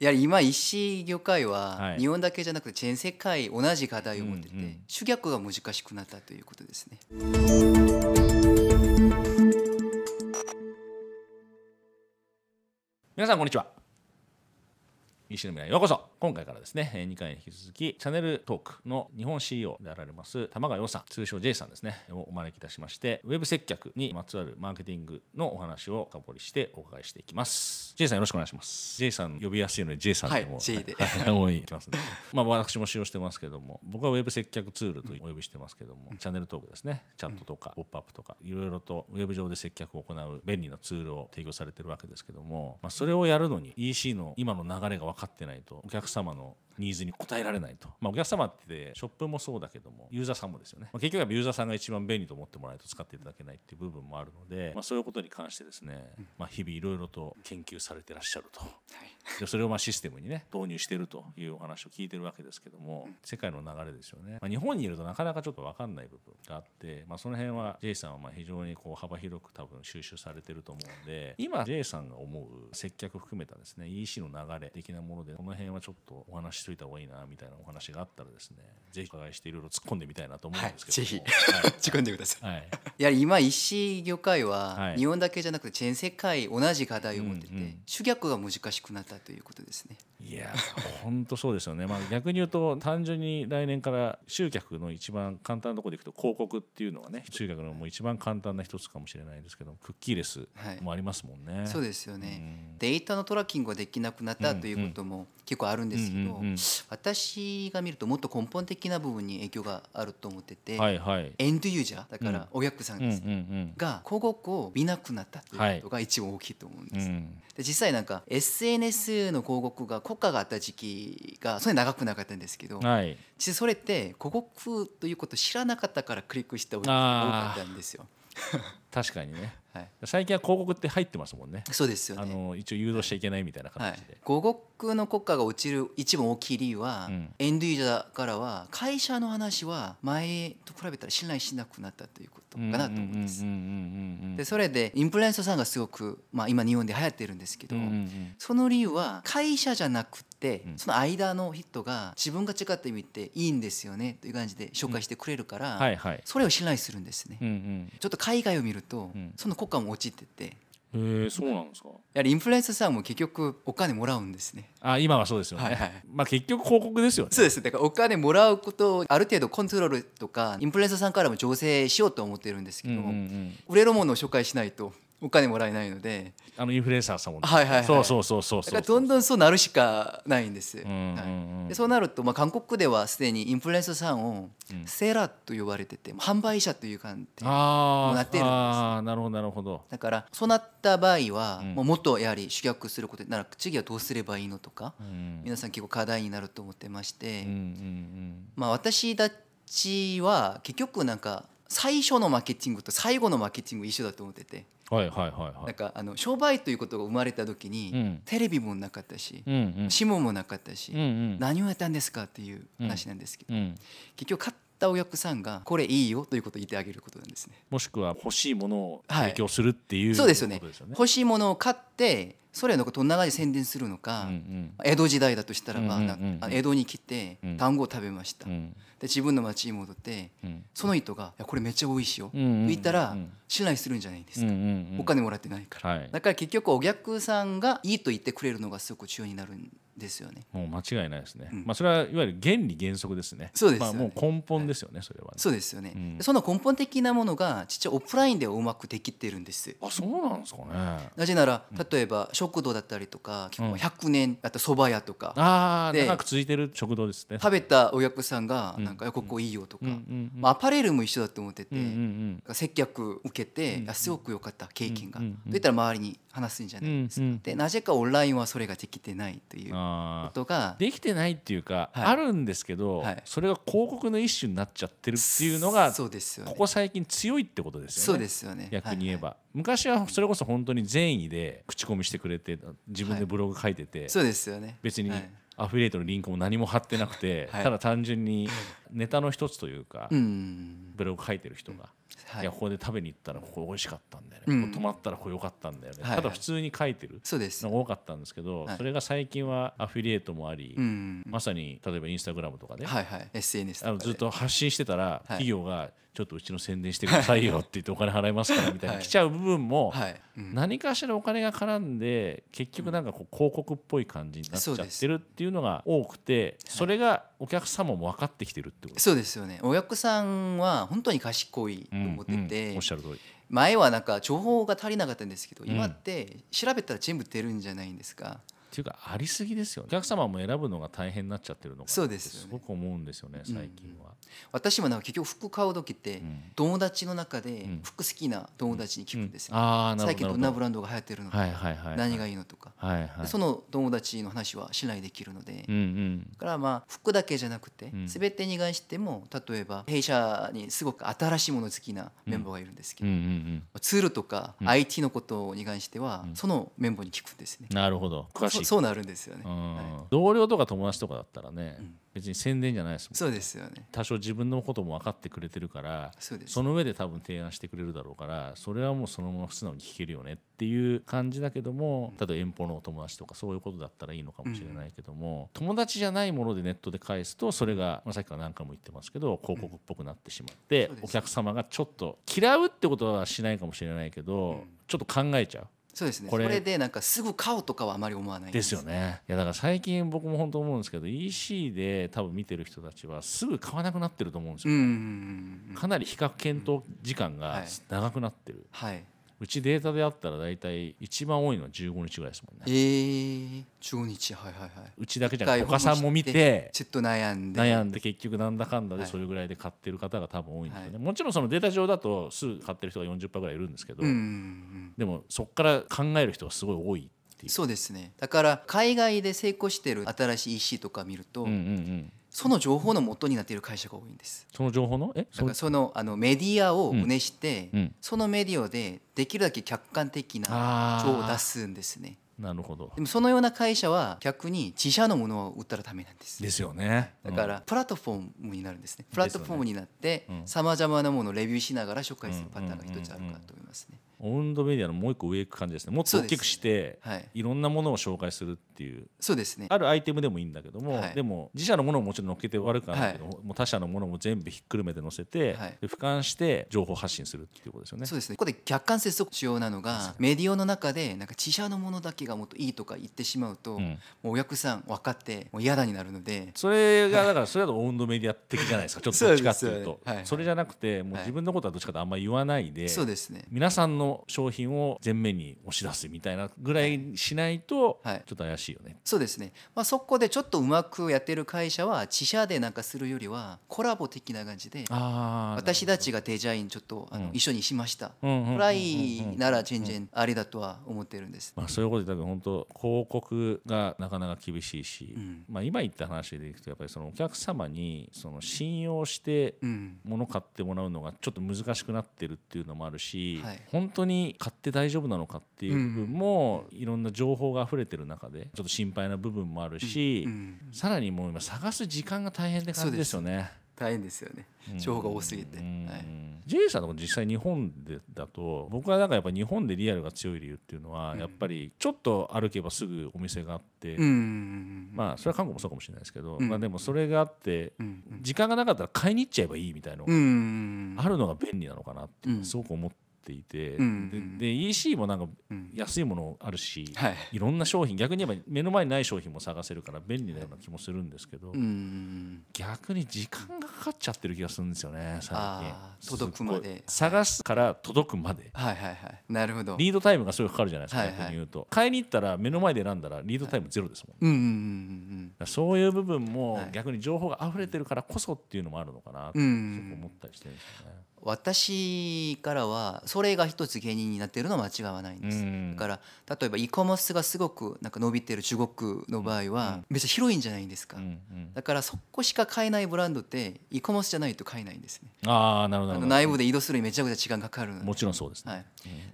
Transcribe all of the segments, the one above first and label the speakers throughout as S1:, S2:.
S1: やはり今石業界
S2: は
S1: はい。日本だけじゃなくて全世界同じ課題を持ってて、
S2: うんうん。
S1: 集客が難しくなったということですね。
S2: 皆さんこんにちは石の未来へようこそ。今回からですねえー2回に引き続きチャンネルトークの日本 CEO であられます玉川洋さん通称 J さんですねをお招きいたしましてウェブ接客にまつわるマーケティングのお話を深掘りしてお伺いしていきます。J さんよろしくお願いします。J さん呼びやすいので J さんでも、
S1: はい J で。
S2: はい 多いきますねまあ私も使用してますけども僕はウェブ接客ツールとお呼びしてますけども、チャンネルトークですねチャットとかポップアップとかいろいろとウェブ上で接客を行う便利なツールを提供されてるわけですけども、まあ、それをやるのに EC の今の流れが分かってないとお客様のニーズに応えられないと、まあ、お客様ってショップもそうだけどもユーザーさんもですよね、まあ、結局はユーザーさんが一番便利と思ってもらえないと使っていただけないっていう部分もあるので、まあ、そういうことに関してですね、まあ、日々いろいろと研究されてらっしゃると。でそれをまあシステムにね導入しているというお話を聞いてるわけですけども世界の流れですよね、まあ、日本にいるとなかなかちょっと分かんない部分があって、まあ、その辺は J さんはまあ非常にこう幅広く多分収集されてると思うんで今 J さんが思う接客含めたですね EC の流れ的なものでこの辺はちょっとお話ししといた方がいいなみたいなお話があったらですねぜひお伺いしていろいろ突っ込んでみたいなと思うんですけど
S1: ぜ
S2: はい。
S1: 打ち込んでください。
S2: はい。
S1: やはり今石業界
S2: は
S1: はい。日本だけじゃなくて全世界同じ課題を持ってて、
S2: うんうん
S1: 集客が難しくなったということですね。
S2: いや本当そうですよね、まあ、逆に言うと単純に来年から集客の一番簡単なところでいくと広告っていうのがね集客のもう一番簡単な一つかもしれないですけどクッキーレス
S1: はい。
S2: もありますもんね。
S1: そうですよね。
S2: うん。
S1: データのトラッキングができなくなったということも結構あるんですけど
S2: うんうんうん
S1: 私が見るともっと根本的な部分に影響があると思ってて、
S2: はいはい。
S1: エンドユーザーだからお客さん
S2: うんうん
S1: です、が広告を見なくなったということが一番大きいと思うんです。
S2: うんうん
S1: で実際なんか SNS の広告が効果があった時期がそれ長くなかったんですけど、
S2: はい。
S1: 実際それって広告ということを知らなかったからクリックしたお客さんが多かったんですよ。
S2: 確かにね。
S1: はい、
S2: 最近は広告って入ってますもんね。
S1: そうですよ
S2: あ
S1: ね。
S2: の一応誘導しちゃいけないみたいな
S1: はい
S2: 形で。、
S1: 広告の効果が落ちる一番大きい理由は、
S2: うん
S1: エンドユーザーからは会社の話は前と比べたら信頼しなくなったということかなと思うんですでそれでインフルエンサーさんがすごく、まあ、今日本で流行ってるんですけど、
S2: うんうんうん
S1: その理由は会社じゃなくて、
S2: うん
S1: その間の人が自分が違ってみていいんですよねという感じで紹介してくれるから、
S2: はいはい。
S1: それを信頼するんですね。ちょっと海外を見ると、
S2: うん
S1: その効果も落ちてて
S2: へえそうなんですか？
S1: やはりインフルエンサーさんも結局お金もらうんですね
S2: あ今はそうですよね。
S1: はいはい
S2: まあ結局広告ですよね。
S1: そうですだからお金もらうことをある程度コントロールとかインフルエンサーさんからも調整しようと思ってるんですけど、
S2: うんうんうん。
S1: 売れるものを紹介しないとお金もらえないので。
S2: あのインフルエンサーさんもね。
S1: はいはいはい。
S2: そうそうそうそう
S1: だ
S2: そう。
S1: からどんどんそうなるしかないんです、
S2: うんうんうん。
S1: はい、でそうなると、まあ、韓国ではすでにインフルエンサーさんを
S2: うん。
S1: セーラーと呼ばれてて販売者という感じ
S2: あー
S1: なってるんです
S2: あーなるほどなるほど。
S1: だからそうなった場合は、
S2: うん。
S1: もうもっとやはり集客することなら次はどうすればいいのとか、
S2: うん。
S1: 皆さん結構課題になると思ってまして、
S2: うんうん。
S1: まあ、私たちは結局なんか最初のマーケティングと最後のマーケティング一緒だと思ってて、
S2: うん。はいはいはいはい。
S1: なんかあの商売ということが生まれた時に、
S2: うん
S1: テレビもなかったし、
S2: うんうん。
S1: 新聞もなかったし、
S2: うんうん。
S1: 何をやったんですかっていう話なんですけど、
S2: うん。
S1: 結局買ったお客さんがこれいいよということを言ってあげることなんですね。
S2: もしくは欲しいものを
S1: はい
S2: 提供するっていう、
S1: そうですよね。欲しいものを買ってそれのことを長い宣伝するのか、
S2: うんうん。
S1: 江戸時代だとしたらば、
S2: うんうんうん
S1: 江戸に来て
S2: うん。
S1: 単語を食べました、
S2: うん。
S1: で自分の町に戻って
S2: うん。
S1: その人が「いやこれめっちゃ美味しいよ」と
S2: うんうんうん。
S1: 言ったら
S2: うん
S1: 信頼するんじゃないですか、
S2: うんうんうん。
S1: お金もらってないから、
S2: はい。
S1: だから結局お客さんがいいと言ってくれるのがすごく重要になるんですよね。
S2: もう間違いないですね。
S1: うん。
S2: まあそれはいわゆる原理原則ですね。
S1: そうですよね。
S2: まあもう根本ですよね、それはね。
S1: そうですよね、
S2: うん。
S1: その根本的なものが実はオフラインではうまくできてるんです
S2: あそうなんですかね。
S1: なぜなら例えば食堂だったりとか結構100年あった蕎麦屋とか。
S2: ああ
S1: で
S2: 長く続いてる食堂ですね。
S1: 食べたお客さんが
S2: うん。
S1: なんかここいいよとか、
S2: うんうんうん。
S1: まあ、アパレルも一緒だと思ってて、
S2: うんうん
S1: 接客受けて、すごく良かった経験が、
S2: うんうんうん
S1: と言ったら周りに話すんじゃないですか、
S2: うんうん。
S1: でなぜかオンラインはそれができてないということが
S2: できてないっていうか、
S1: はい。
S2: あるんですけど、
S1: はい。
S2: それが広告の一種になっちゃってるっていうのが
S1: そうですよね。
S2: ここ最近強いってことですよね。
S1: そうですよね。
S2: 逆に言えば、
S1: は
S2: 昔はそれこそ本当に善意で口コミしてくれて自分でブログ書いてて、
S1: いそうですよね。
S2: 別に
S1: はい。
S2: アフィリエイトのリンクも何も貼ってなくて、
S1: はい。
S2: ただ単純にネタの一つというか、
S1: うん。
S2: ブログ書いてる人が
S1: はい。
S2: いやここで食べに行ったらここ美味しかったんだよね、
S1: うん。
S2: ここ泊まったらここ良かったんだよね、
S1: はいはい。
S2: ただ普通に書いてる。
S1: そうです。
S2: のが多かったんですけど、
S1: はい。
S2: それが最近はアフィリエイトもあり、
S1: うん
S2: まさに例えばインスタグラムとかで、
S1: はいはい。SNS
S2: あの
S1: とかで。
S2: ずっと発信してたら、
S1: はい。
S2: 企業がちょっとうちの宣伝してくださいよって言ってお金払いますからみたい
S1: は
S2: ない。来ちゃう部分も、何かしらお金が絡んで結局なんかこう広告っぽい感じになっちゃってるっていうのが多くてそれがお客様も分かってきてるってこと
S1: そうですよね。お客さんは本当に賢いと思って
S2: うん
S1: て、
S2: うんおっしゃる通り。
S1: 前はなんか情報が足りなかったんですけど、
S2: うん。
S1: 今って調べたら全部出るんじゃないんですか？
S2: っていうかありすぎですよね。お客様も選ぶのが大変になっちゃってるのかな
S1: そうです
S2: すごく思うんですよね最近は、
S1: 私もなんか結局服買う時って、
S2: ん。
S1: 友達の中で
S2: ん。
S1: 服好きな友達に聞くんですよ、
S2: ああなる
S1: 最近ど。んなブランドが流行ってるの
S2: ど
S1: か、
S2: はいはいはい
S1: 何がいいのとか、
S2: はいはい。
S1: でその友達の話は信頼できるので、
S2: うんうん。
S1: だからまあ服だけじゃなくて、
S2: うん。
S1: 全てに関しても例えば弊社にすごく新しいもの好きなメンバーがいるんですけ
S2: うんう
S1: ど、
S2: ん。
S1: ツールとか IT のことに関しては、そのメンバーに聞くんですね。
S2: うんなるほど。詳しい。
S1: そそうなるんですよね。
S2: うん。
S1: はい。
S2: 同僚とか友達とかだったらね、
S1: ん
S2: 別に宣伝じゃないですもん。
S1: そうですよね。
S2: 多少自分のことも分かってくれてるから
S1: そうです。
S2: その上で多分提案してくれるだろうからそれはもうそのまま素直に聞けるよねっていう感じだけども例えば遠方のお友達とかそういうことだったらいいのかもしれないけども、友達じゃないものでネットで返すとそれが、まあ、さっきから何回も言ってますけど広告っぽくなってしまって、
S1: そうです。
S2: お客様がちょっと嫌うってことはしないかもしれないけど、ちょっと考えちゃう。
S1: そうですね。
S2: これ
S1: でなんかすぐ買うとかはあまり思わない
S2: ですよ。ねいやだから最近僕も本当思うんですけど EC で多分見てる人たちはすぐ買わなくなってると思うんですよ。かなり比較検討時間が
S1: はい
S2: 長くなってる、
S1: はい。
S2: うちデータであったら大体一番多いのは15日ぐらいですもん
S1: え
S2: ね
S1: ー、15日はいはいはい。
S2: うちだけじゃなくて他さんも見て
S1: ちょっと悩んで。
S2: 悩んで結局なんだかんだで
S1: はい
S2: それぐらいで買ってる方が多分多いんですよね、
S1: は
S2: もちろんそのデータ上だとすぐ買ってる人が40%ぐらいいるんですけど、
S1: うんうんうん。
S2: でもそこから考える人がすごい多いっていう
S1: そうですね。だから海外で成功してる新しい EC とか見ると、
S2: うんうんうん
S1: その情報の元になっている会社が多いんです。
S2: その情報の？え？
S1: だからそのあのメディアを運営して、
S2: うん
S1: そのメディアでできるだけ客観的な情報を出すんですね。
S2: なるほど
S1: でもそのような会社は逆に自社のものを売ったらダメなんです。
S2: ですよね
S1: だからプラットフォームになるんですね。プラットフォームになって
S2: うん
S1: さまざまなものをレビューしながら紹介するパターンが一つあるかと思いますね。
S2: オウンドメディアのもう一個上行く感じですね。もっと大きくして
S1: はい、
S2: いろんなものを紹介するっていう。
S1: そうですね。
S2: あるアイテムでもいいんだけども、
S1: はい。
S2: でも自社のものをもちろん載っけて悪くはないけど、もう他社のものも全部ひっくるめて載せて、
S1: はい。
S2: で俯瞰して情報発信するっていうことですよね。
S1: そうですね。ここで客観接続しようなのがメディアの中でなんか自社のものだけがもっといいとか言ってしまうと、
S2: うん。
S1: もうお客さん分かってもう嫌だになるので。
S2: それがだからそれだとオウンドメディア的じゃないですか。ちょっとどっちかっていうと。
S1: そ
S2: れじゃなくてもう
S1: はい
S2: 自分のことはどっちかとあんまり言わないで、
S1: そうですね。
S2: 皆さんの商品を前面に押し出すみたいなぐらいしないとちょ
S1: はい
S2: っと怪しいよね。
S1: そうですね。まあそこでちょっとうまくやってる会社は自社でなんかするよりはコラボ的な感じで
S2: あ
S1: 私たちがデザインちょっとあの、
S2: うん
S1: 一緒にしました。ぐらいなら全然ありだとは思ってるんです。
S2: まあ、そういうことで多分本当広告がなかなか厳しいし、
S1: うん
S2: まあ、今言った話でいくとやっぱりそのお客様にその信用して
S1: うん。
S2: 物買ってもらうのがちょっと難しくなってるっていうのもあるし、
S1: はい
S2: 本当に買って大丈夫なのかっていう部分もいろんな情報が溢れてる中でちょっと心配な部分もあるし、
S1: うん
S2: さらにもう今探す時間が大変って感じですよね。
S1: 大変ですよね。情報が多すぎて。
S2: うん
S1: はい。
S2: J さんの実際日本でだと僕はなんかやっぱ日本でリアルが強い理由っていうのはやっぱりちょっと歩けばすぐお店があって、
S1: うん。
S2: まあそれは韓国もそうかもしれないですけど、
S1: うん
S2: まあでもそれがあって
S1: うん。
S2: 時間がなかったら買いに行っちゃえばいいみたいなの
S1: う
S2: が
S1: ん。
S2: あるのが便利なのかなってすごく思っていて、
S1: うん
S2: でで EC もなんか
S1: うん。
S2: 安いものあるし、
S1: はい。
S2: いろんな商品逆に言えば目の前にない商品も探せるから便利なような気もするんですけど、
S1: うん。
S2: 逆に時間がかかっちゃってる気がするんですよね最近。
S1: 届くまで。
S2: 探すから届くまで。
S1: はいはいはい。なるほど。
S2: リードタイムがすごいかかるじゃないですか、
S1: はいはい。
S2: 逆に言うと。買いに行ったら目の前で選んだらリードタイムゼロですもん、
S1: うんうんうん
S2: だからそういう部分も
S1: はい。
S2: 逆に情報が溢れてるからこそっていうのもあるのかなと思ったりしてるんですよね。
S1: 私からはそれが一つ原因になっているのは間違わないんです、
S2: うん。
S1: だから例えば e コマースがすごくなんか伸びてる中国の場合はめっちゃ広いんじゃないんですか、
S2: うんうん。
S1: だからそこしか買えないブランドって e コマースじゃないと買えないんですね。
S2: ああなるほど
S1: 内部で移動するのにめちゃくちゃ時間かかる
S2: もちろんそうですね。
S1: はい、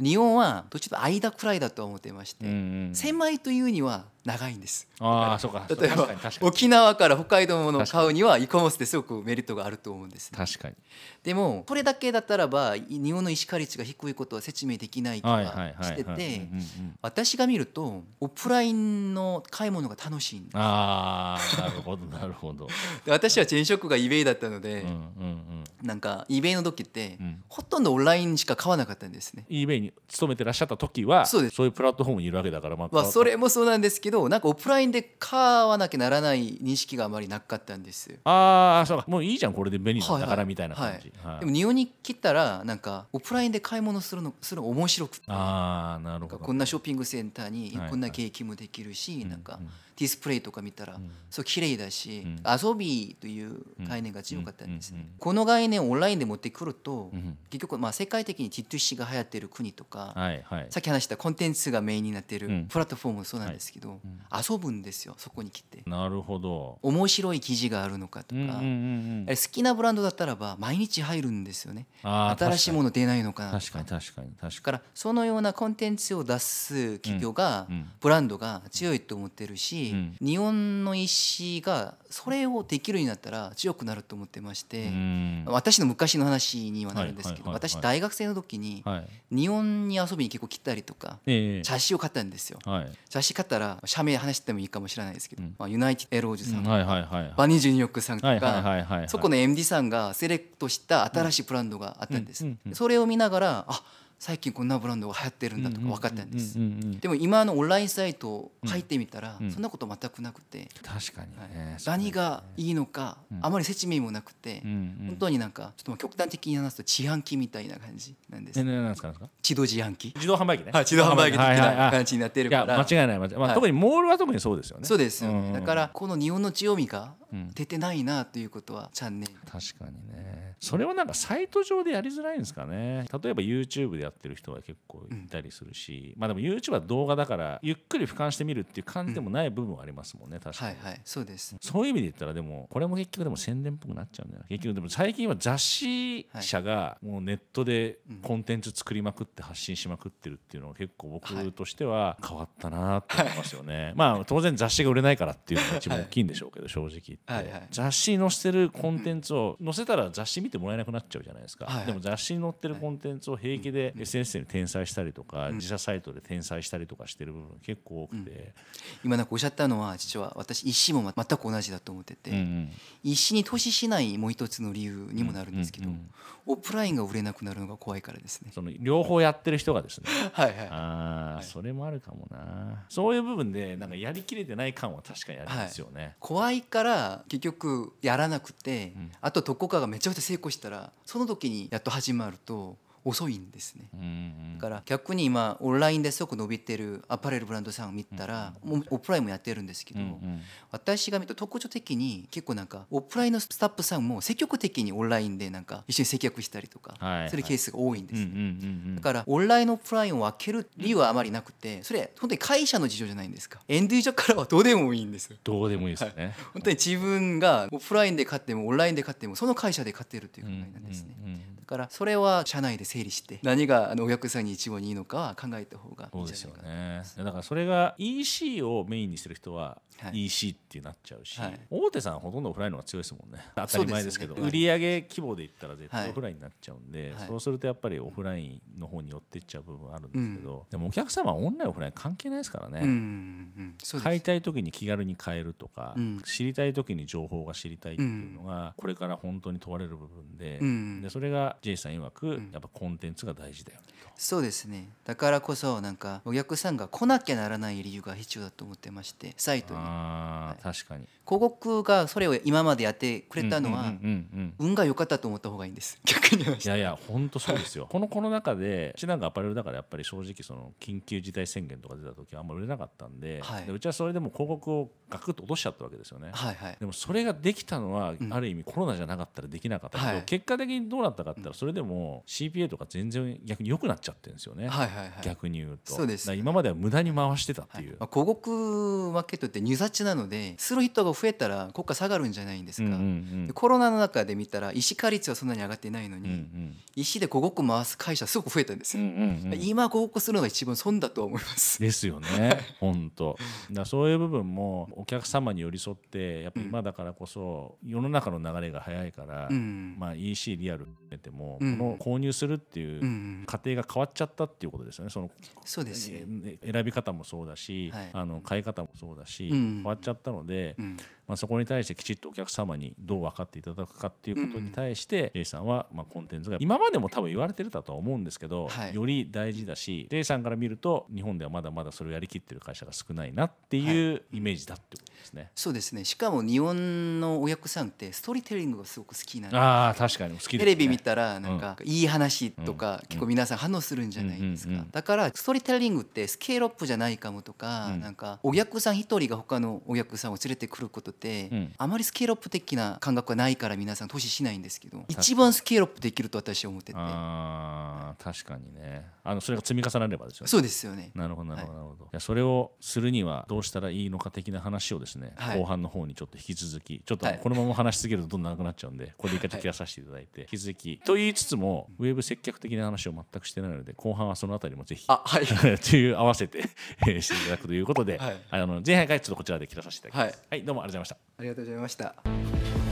S1: 日本はどっちと間くらいだと思ってまして、
S2: うんうん。
S1: 狭いというには長いんです。
S2: ああそうか。
S1: 例えば沖縄か。ら北海道のものを買うには e コマースですごくメリットがあると思うんですね。
S2: 確かに。
S1: でもこれだけだったらば日本の石化率が低いことは説明できない気がしてて
S2: うん
S1: 私が見るとオフラインの買い物が楽しいんです。
S2: ああなるほど なるほど。
S1: で私は前職が eBay だったので、
S2: うんうんうん。
S1: なんか eBay の時って、
S2: うん。
S1: ほとんどオンラインしか買わなかったんですね。
S2: eBay に勤めてらっしゃった時は
S1: そうです。
S2: いうプラットフォームにいるわけだからまあ
S1: まあ、それもそうなんですけどなんかオフラインで買わなきゃならない認識があまりなかったんです。よ。
S2: ああそうか。もういいじゃんこれで便利だか
S1: はいはい。
S2: らみたいな感じ、はい。
S1: でも日本に来たらなんかオフラインで買い物するのするの面白くて。
S2: ああなるほど。
S1: なんかこんなショッピングセンターに
S2: はい
S1: こんなケーキもできるし、なんか
S2: うん
S1: ディスプレイとか見たら、
S2: ん。
S1: そう綺麗だし、
S2: うん。
S1: 遊びという概念が強かったんですね、この概念をオンラインで持ってくると、
S2: うん
S1: 結局まあ世界的に T2C が流行ってる国とか、
S2: はいはい。
S1: さっき話したコンテンツがメインになってる
S2: うん。
S1: プラットフォームもそうなんですけど、遊ぶんですよそこに来て。
S2: なるほど。
S1: 面白い記事があるのかとか、
S2: うんうんうんうん。
S1: 好きなブランドだったらば毎日入るんですよね。新しいもの出ないのかなと
S2: 確かに確かに確かに。
S1: だからそのようなコンテンツを出す企業が、ブランドが強いと思ってるし、
S2: うん
S1: 日本の医師がそれをできるようになったら強くなると思ってまして、
S2: うん。
S1: 私の昔の話にはなるんですけど、私大学生の時に
S2: はい。
S1: 日本に遊びに結構来たりとか
S2: ええ。
S1: 雑誌を買ったんですよ。
S2: はい。
S1: 雑誌買ったら社名話してもいいかもしれないですけど、
S2: うん。
S1: まあ、ユナイテッドエロージュさん、
S2: はいはいはい
S1: バニージュニューヨークさんとか、そこの MD さんがセレクトした新しいブランドがあったんです、それを見ながらあ最近こんなブランドが流行ってるんだとか分かったんです、でも今のオンラインサイト入ってみたら、
S2: うん。
S1: そんなこと全くなくて、
S2: 確かにね。
S1: 何がいいのか、あまり説明もなくて、本当になんかちょっとまあ極端的に話すと自販機みたいな感じなんです、自動自販機？
S2: 自動販売機ね。
S1: はい自動販売機的ない感じになってるから、
S2: 間違いない間違い、まあ
S1: はい
S2: 特にモールは特にそうですよね。
S1: そうですだからこの日本の強みが
S2: うん。
S1: 出てないなということはチャンネル
S2: 確かにね。それはなんかサイト上でやりづらいんですかね。例えば YouTube でやってる人は結構いたりするし、まあでも YouTube は動画だからゆっくり俯瞰してみるっていう感じでもない部分はありますもんね確かに、
S1: はいはいそうです。
S2: そういう意味で言ったらでもこれも結局でも宣伝っぽくなっちゃうんだよな結局でも最近は雑誌社がもうネットでコンテンツ作りまくって発信しまくってるっていうのは結構僕としては変わったなと思いますよね、まあ当然雑誌が売れないからっていうのが一番大きいんでしょうけど正直言って、
S1: はいはい。
S2: 雑誌に載せてるコンテンツを載せたら雑誌見てもらえなくなっちゃうじゃないですか、
S1: はいはい。
S2: でも雑誌に載ってるコンテンツを平気で SNS に転載したりとか、自社サイトで転載したりとかしてる部分結構多くて、
S1: 今なんかおっしゃったのは実は私石も全く同じだと思ってて、石に投資しないもう一つの理由にもなるんですけど、オフラインが売れなくなるのが怖いからですね。
S2: その両方やってる人がですね。
S1: はいはい
S2: ああ、それもあるかもな。そういう部分でなんかやりきれてない感は確かにありますよね、
S1: 怖いから結局やらなくて、
S2: ん。
S1: あとどこかがめちゃくちゃ成功したらその時にやっと始まると遅いんですね。
S2: うんうん
S1: だから逆に今オンラインですごく伸びてるアパレルブランドさんを見たら、もうオフラインもやってるんですけど、
S2: うんうん。
S1: 私が見た特徴的に結構なんかオフラインのスタッフさんも積極的にオンラインでなんか一緒に接客したりとか
S2: はい
S1: するケースが多いんですね、
S2: うんうんうんうん。
S1: だからオンラインのオフラインを分ける理由はあまりなくてそれ本当に会社の事情じゃないんですか。エンドユーザーからはどうでもいいんです。よ
S2: どうでもいいですよね、
S1: 本当に自分がオフラインで買ってもオンラインで買ってもその会社で買ってるという考
S2: うん
S1: えなんですね、
S2: うんうん
S1: だからそれは社内で整理して何があのお客さんに一番にいいのかは考えた方がいい
S2: そうんです
S1: じゃないかな。
S2: よね。だからそれが EC をメインにしてる人は
S1: はい。
S2: EC ってなっちゃうし、
S1: はい。
S2: 大手さんはほとんどオフラインの方が強いですもんね当たり前ですけど
S1: ね。
S2: 売上規模で言ったら絶対
S1: はい。
S2: オフラインになっちゃうんで、
S1: はい。
S2: そうするとやっぱりオフラインの方に寄っていっちゃう部分あるんですけど、でもお客様はオンラインオフライン関係ないですからね、
S1: うんうんそうです。
S2: 買いたい時に気軽に買えるとか、
S1: うん。
S2: 知りたい時に情報が知りたいっていうのが、これから本当に問われる部分で,、
S1: うん
S2: でそれが J さん曰く、やっぱコンテンツが大事だよねと。
S1: そうですね。だからこそなんかお客さんが来なきゃならない理由が必要だと思ってましてサイトに。
S2: あー確かに。
S1: 広告がそれを今までやってくれたのは
S2: うんうんうんうん
S1: 運が良かったと思った方がいいんです。逆に話
S2: いやいや本当そうですよ。このコロナ禍でうちなんかアパレルだからやっぱり正直その緊急事態宣言とか出た時はあんま売れなかったんで,、
S1: はい。
S2: でうちはそれでも広告をガクッと落としちゃったわけですよね、
S1: はいはい。
S2: でもそれができたのは、
S1: ん。
S2: ある意味コロナじゃなかったらできなかったけど、
S1: はい。
S2: 結果的にどうなったかって言ったらそれでも CPA とか全然逆に良くなっちゃってるんですよね、
S1: はいはいはい
S2: 逆に言うと。
S1: そうです
S2: だから今までは無駄に回してたっていう、
S1: まあ、広告マーケットって入札なのでする人が増えたら国価下がるんじゃないんですか、
S2: うんうんうん。
S1: でコロナの中で見たら石化率はそんなに上がってないのに、
S2: うんうん。
S1: 石で広告回す会社すごく増えたんですよ、
S2: うんうんうん。
S1: 今広告するのが一番損だと思います。
S2: ですよね。本当だからそういう部分もお客様に寄り添ってやっぱり今だからこそ世の中の流れが早いから、
S1: うん。
S2: まあ、EC リアル含めても、
S1: うん。
S2: この購入するっていう過程が変わっちゃったっていうことですよね。その
S1: そうです
S2: 選び方もそうだし、
S1: はい。
S2: あの買い方もそうだし、
S1: うん。
S2: 変わっちゃったので、
S1: うん
S2: まあ、そこに対してきちっとお客様にどう分かっていただくかっていうことに対して、J さんはまあコンテンツが今までも多分言われてるだとは思うんですけど、
S1: はい
S2: より大事だし J さんから見ると日本ではまだまだそれをやりきってる会社が少ないなっていうイメージだってことですね。
S1: そうですね。しかも日本のお客さんってストーリーテリングがすごく好きなんで
S2: ああ確かに好きです、ね、
S1: テレビ見たらなんかいい話とか結構皆さん反応するんじゃないですか。だからストーリーテリングってスケールアップじゃないかもとか
S2: うん。
S1: なんかお客さん一人が他のお客さんを連れてくることって
S2: うん。
S1: あまりスケールアップ的な感覚がないから皆さん投資しないんですけど一番スケールアップできると私は思ってて。
S2: あー確かにね。あのそれが積み重なればですよね。
S1: そうですよね。
S2: なるほどなるほどなるほど、いやそれをするにはどうしたらいいのか的な話をですね、
S1: はい。
S2: 後半の方にちょっと引き続きちょっと
S1: はい。
S2: このまま話し続けるとどんどん長くなっちゃうんでこれで一回切らさせていただいて、引き続き。と言いつつもウェブ接客的な話を全くしてないので後半はそのあたりもぜひ
S1: あはい。
S2: という合わせてえーしていただくということで、
S1: はい。
S2: あの前半からちょっとこちらで切らさせていただきます。
S1: はい。
S2: はい、どうもありがとうございました。
S1: ありがとうございました